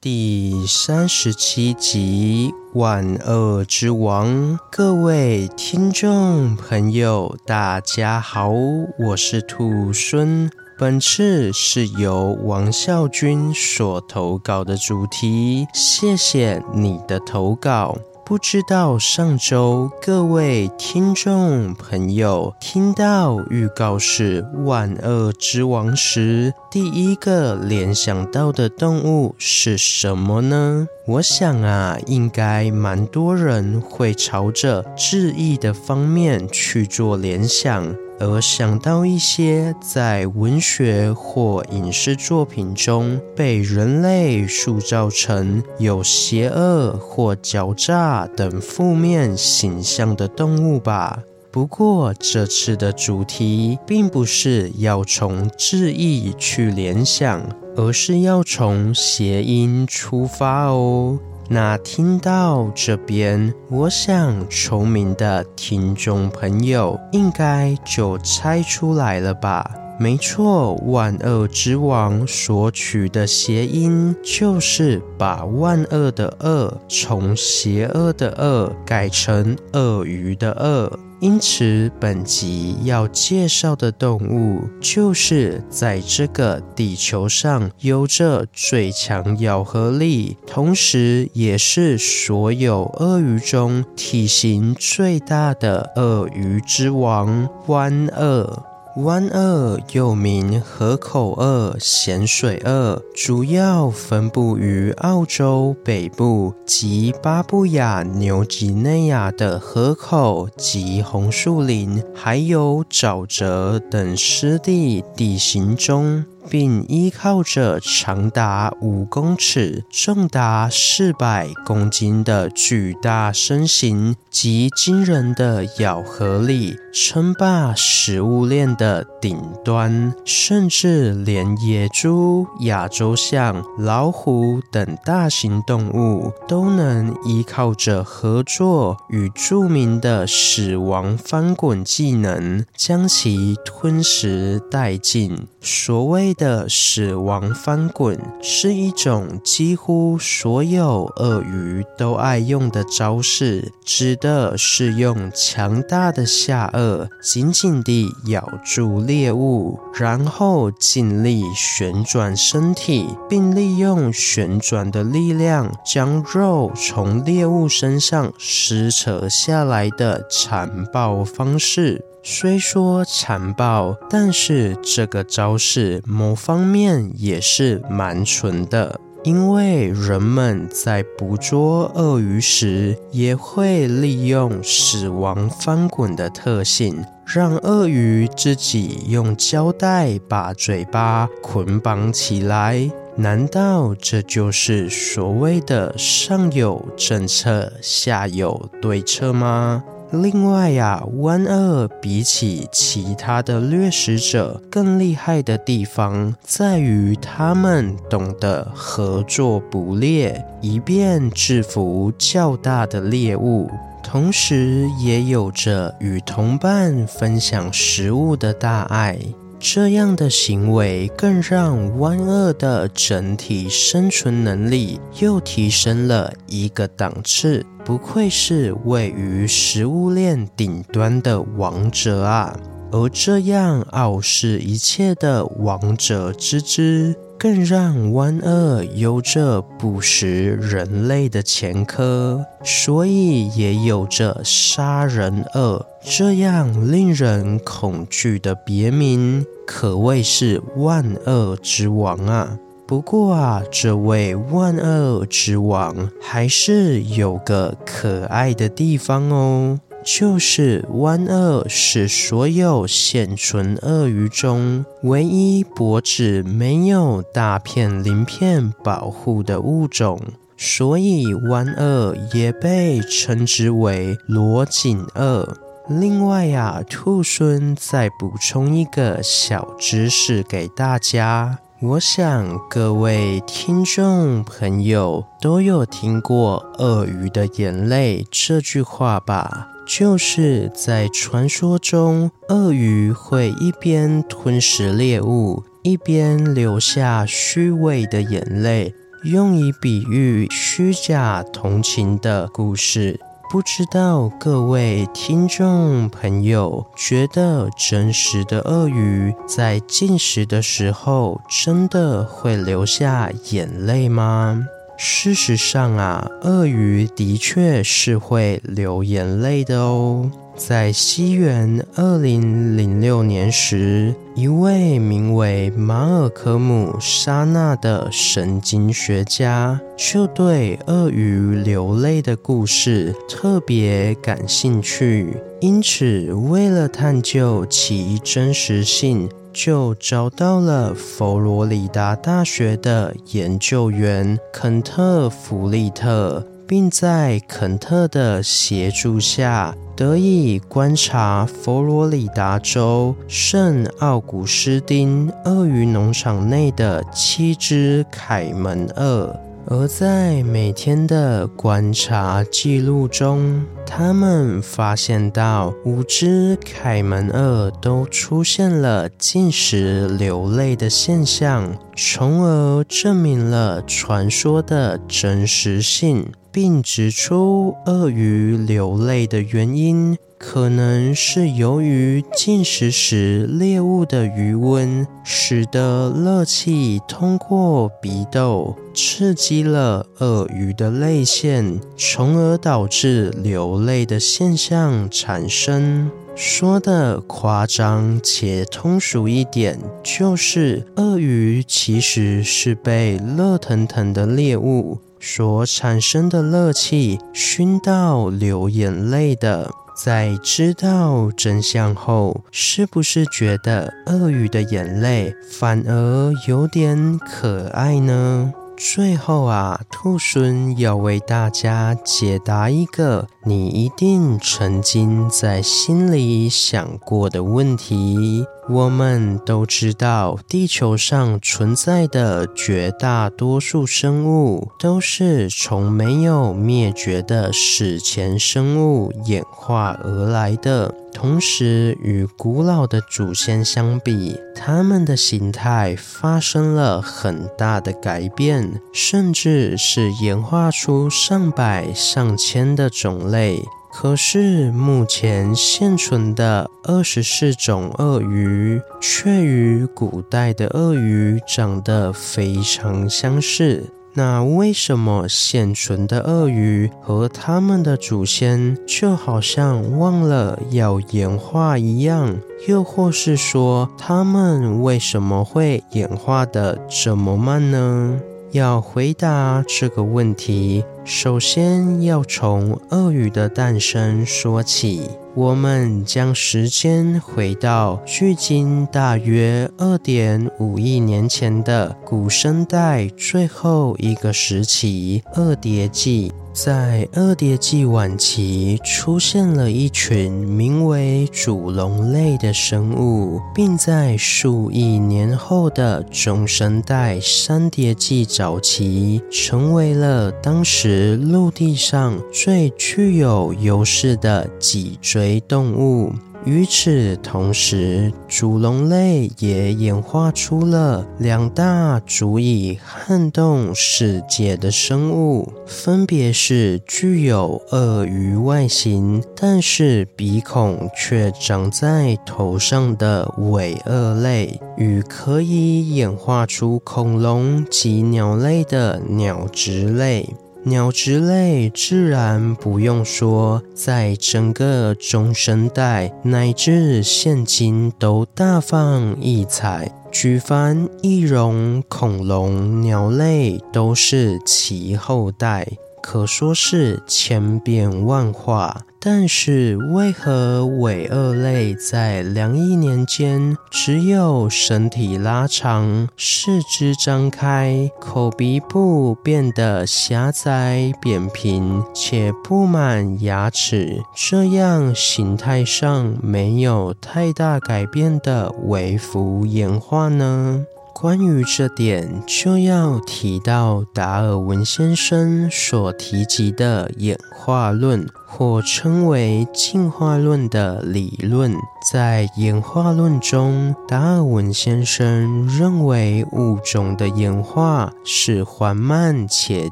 第三十七集《万恶之王》，各位听众朋友，大家好，我是兔孙。本次是由王孝君所投稿的主题，谢谢你的投稿。不知道上周各位听众朋友听到预告是万恶之王时，第一个联想到的动物是什么呢？我想啊，应该蛮多人会朝着致意的方面去做联想。而想到一些在文学或影视作品中被人类塑造成有邪恶或狡诈等负面形象的动物吧。不过这次的主题并不是要从致意去联想，而是要从谐音出发哦。那听到这边，我想聪明的听众朋友应该就猜出来了吧？没错，万恶之王所取的谐音就是把万恶的恶从邪恶的恶改成鳄鱼的鳄。因此，本集要介绍的动物，就是在这个地球上有着最强咬合力，同时也是所有鳄鱼中体型最大的鳄鱼之王——湾鳄。湾鳄又名河口鳄、咸水鳄，主要分布于澳洲北部及巴布亚纽几内亚的河口及红树林，还有沼泽等湿地地形中。并依靠着长达五公尺、重达四百公斤的巨大身形及惊人的咬合力，称霸食物链的顶端。甚至连野猪、亚洲象、老虎等大型动物都能依靠着合作与著名的死亡翻滚技能，将其吞食殆尽。所谓的死亡翻滚是一种几乎所有鳄鱼都爱用的招式，指的是用强大的下颚紧紧地咬住猎物，然后尽力旋转身体，并利用旋转的力量将肉从猎物身上撕扯下来的残暴方式。虽说残暴，但是这个招式某方面也是蛮纯的，因为人们在捕捉鳄鱼时，也会利用死亡翻滚的特性，让鳄鱼自己用胶带把嘴巴捆绑起来。难道这就是所谓的上有政策，下有对策吗？另外呀，湾鳄比起其他的掠食者更厉害的地方，在于他们懂得合作捕猎，以便制服较大的猎物，同时也有着与同伴分享食物的大爱。这样的行为更让湾鳄的整体生存能力又提升了一个档次，不愧是位于食物链顶端的王者啊！而这样傲视一切的王者之姿，更让湾鳄有着捕食人类的前科，所以也有着杀人鳄这样令人恐惧的别名，可谓是万恶之王啊。不过啊，这位万恶之王还是有个可爱的地方哦。就是湾鳄是所有现存鳄鱼中唯一脖子没有大片鳞片保护的物种，所以湾鳄也被称之为裸颈鳄。另外呀，兔猻再补充一个小知识给大家。我想各位听众朋友都有听过“鳄鱼的眼泪”这句话吧？就是在传说中，鳄鱼会一边吞食猎物，一边流下虚伪的眼泪，用以比喻虚假同情的故事。不知道各位听众朋友觉得真实的鳄鱼在进食的时候真的会流下眼泪吗？事实上啊，鳄鱼的确是会流眼泪的哦。在西元二零零六年时，一位名为马尔科姆·沙纳的神经学家就对鳄鱼流泪的故事特别感兴趣，因此为了探究其真实性，就找到了佛罗里达大学的研究员肯特·弗利特，并在肯特的协助下，得以观察佛罗里达州圣奥古斯丁鳄鱼农场内的七只凯门鳄，而在每天的观察记录中，他们发现到五只凯门鳄都出现了进食流泪的现象，从而证明了传说的真实性。并指出，鳄鱼流泪的原因可能是由于进食时猎物的余温，使得热气通过鼻窦刺激了鳄鱼的泪腺，从而导致流泪的现象产生。说的夸张且通俗一点，就是鳄鱼其实是被热腾腾的猎物。所产生的热气熏到流眼泪的，在知道真相后，是不是觉得鳄鱼的眼泪反而有点可爱呢？最后啊，兔孙要为大家解答一个你一定曾经在心里想过的问题。我们都知道，地球上存在的绝大多数生物都是从没有灭绝的史前生物演化而来的。同时，与古老的祖先相比，它们的形态发生了很大的改变，甚至是演化出上百上千的种类。可是，目前现存的二十四种鳄鱼，却与古代的鳄鱼长得非常相似。那为什么现存的鳄鱼和它们的祖先就好像忘了要演化一样？又或是说，它们为什么会演化得这么慢呢？要回答这个问题，首先要从鳄鱼的诞生说起。我们将时间回到距今大约二点五亿年前的古生代最后一个时期——二叠纪。在二叠纪晚期，出现了一群名为主龙类的生物，并在数亿年后的中生代三叠纪早期，成为了当时陆地上最具有优势的脊椎动物。与此同时，主龙类也演化出了两大足以撼动世界的生物，分别是具有鳄鱼外形，但是鼻孔却长在头上的尾鳄类，与可以演化出恐龙及鸟类的鸟雉类。鸟之类自然不用说，在整个中生代乃至现今都大放异彩，举凡翼龙、恐龙、鸟类都是其后代，可说是千变万化。但是，为何尾鳄类在两亿年间只有身体拉长、四肢张开、口鼻部变得狭窄扁平且布满牙齿，这样形态上没有太大改变的微幅演化呢？关于这点，就要提到达尔文先生所提及的演化论。或称为进化论的理论，在演化论中，达尔文先生认为物种的演化是缓慢且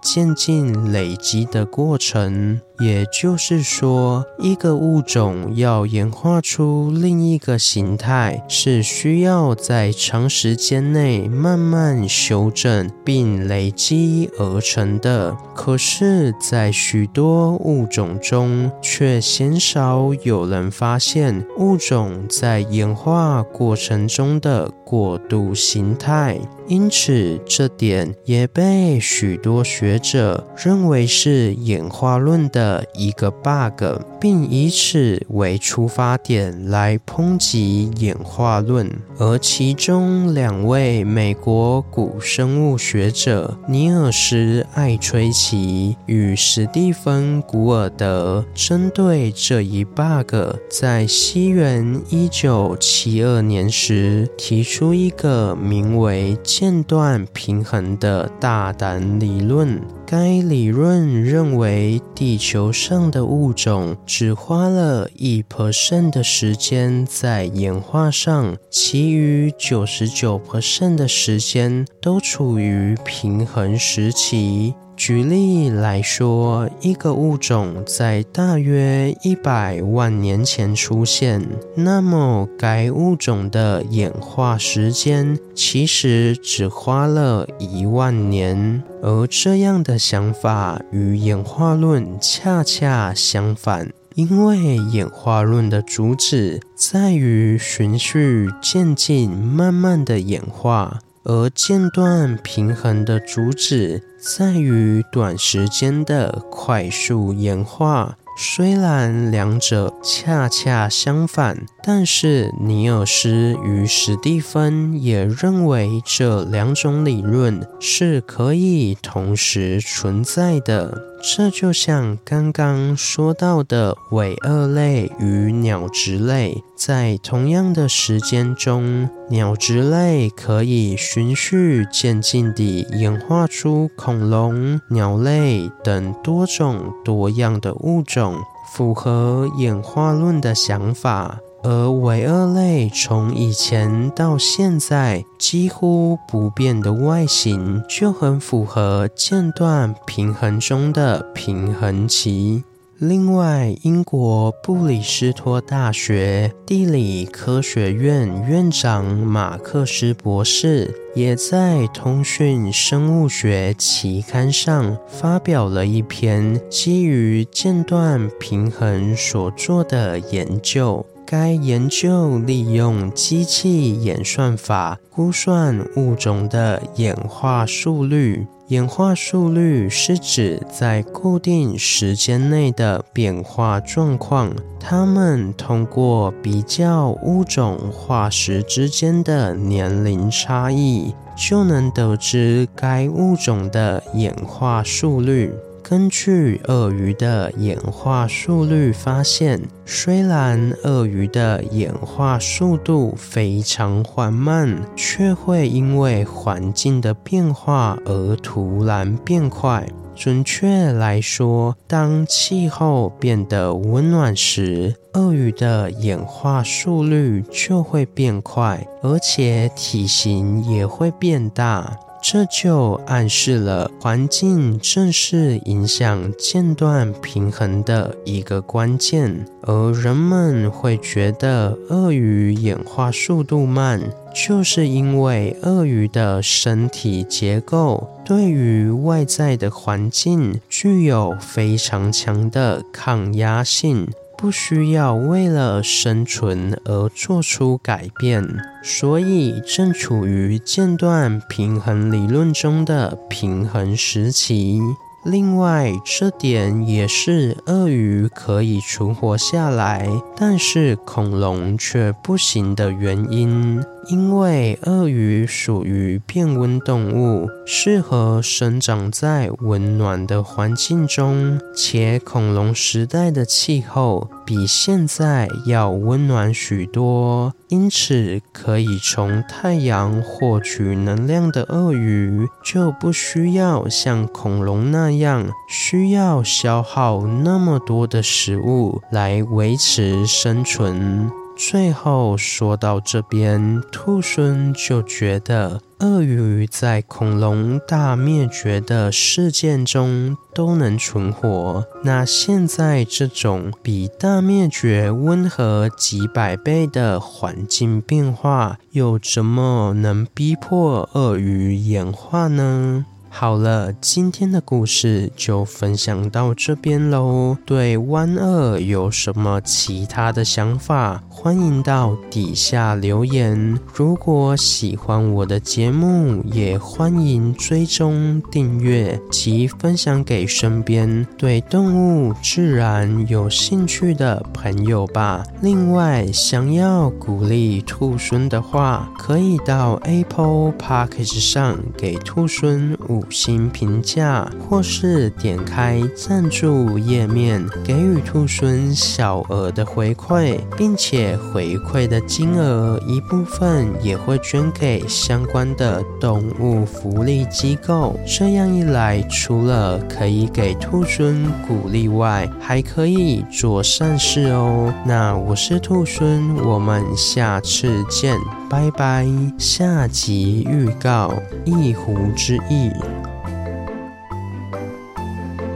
渐进累积的过程。也就是说，一个物种要演化出另一个形态，是需要在长时间内慢慢修正并累积而成的。可是，在许多物种中，却鲜少有人发现物种在演化过程中的过渡形态。因此，这点也被许多学者认为是演化论的一个 bug，并以此为出发点来抨击演化论。而其中两位美国古生物学者尼尔斯·艾崔奇与史蒂芬·古尔德，针对这一 bug，在西元一九七二年时提出出一个名为间断平衡的大胆理论。该理论认为，地球上的物种只花了一 percent 的时间在演化上，其余九十九 percent 的时间都处于平衡时期。举例来说，一个物种在大约一百万年前出现，那么该物种的演化时间其实只花了一万年。而这样的想法与演化论恰恰相反，因为演化论的主旨在于循序渐进、慢慢的演化。而间断平衡的主旨在于短时间的快速演化。虽然两者恰恰相反，但是尼尔斯与史蒂芬也认为这两种理论是可以同时存在的。这就像刚刚说到的尾鳄类与鸟殖类，在同样的时间中，鸟殖类可以循序渐进地演化出恐龙、鸟类等多种多样的物种，符合演化论的想法。而鮪鳄类从以前到现在几乎不变的外形，就很符合间断平衡中的平衡期。另外，英国布里斯托大学地理科学院院长马克斯博士也在《通讯生物学》期刊上发表了一篇基于间断平衡所做的研究。该研究利用机器演算法估算物种的演化速率。演化速率是指在固定时间内的变化状况。它们通过比较物种化石之间的年龄差异，就能得知该物种的演化速率。根据鳄鱼的演化速率发现，虽然鳄鱼的演化速度非常缓慢，却会因为环境的变化而突然变快。准确来说，当气候变得温暖时，鳄鱼的演化速率就会变快，而且体型也会变大。这就暗示了环境正是影响间断平衡的一个关键，而人们会觉得鳄鱼演化速度慢，就是因为鳄鱼的身体结构对于外在的环境具有非常强的抗压性。不需要为了生存而做出改变，所以正处于间断平衡理论中的平衡时期。另外，这点也是鳄鱼可以存活下来，但是恐龙却不行的原因。因为鳄鱼属于变温动物，适合生长在温暖的环境中，且恐龙时代的气候比现在要温暖许多，因此可以从太阳获取能量的鳄鱼就不需要像恐龙那样需要消耗那么多的食物来维持生存。最后说到这边，兔猻就觉得鳄鱼在恐龙大灭绝的事件中都能存活，那现在这种比大灭绝温和几百倍的环境变化，又怎么能逼迫鳄鱼演化呢？好了，今天的故事就分享到这边喽。对湾鳄有什么其他的想法？欢迎到底下留言。如果喜欢我的节目，也欢迎追踪订阅及分享给身边对动物、自然有兴趣的朋友吧。另外，想要鼓励兔孙的话，可以到 Apple Podcast 上给兔孙五。五星评价，或是点开赞助页面，给予兔猻小额的回馈，并且回馈的金额一部分也会捐给相关的动物福利机构。这样一来，除了可以给兔猻鼓励外，还可以做善事哦。那我是兔猻，我们下次见，拜拜。下集预告：一壶之意。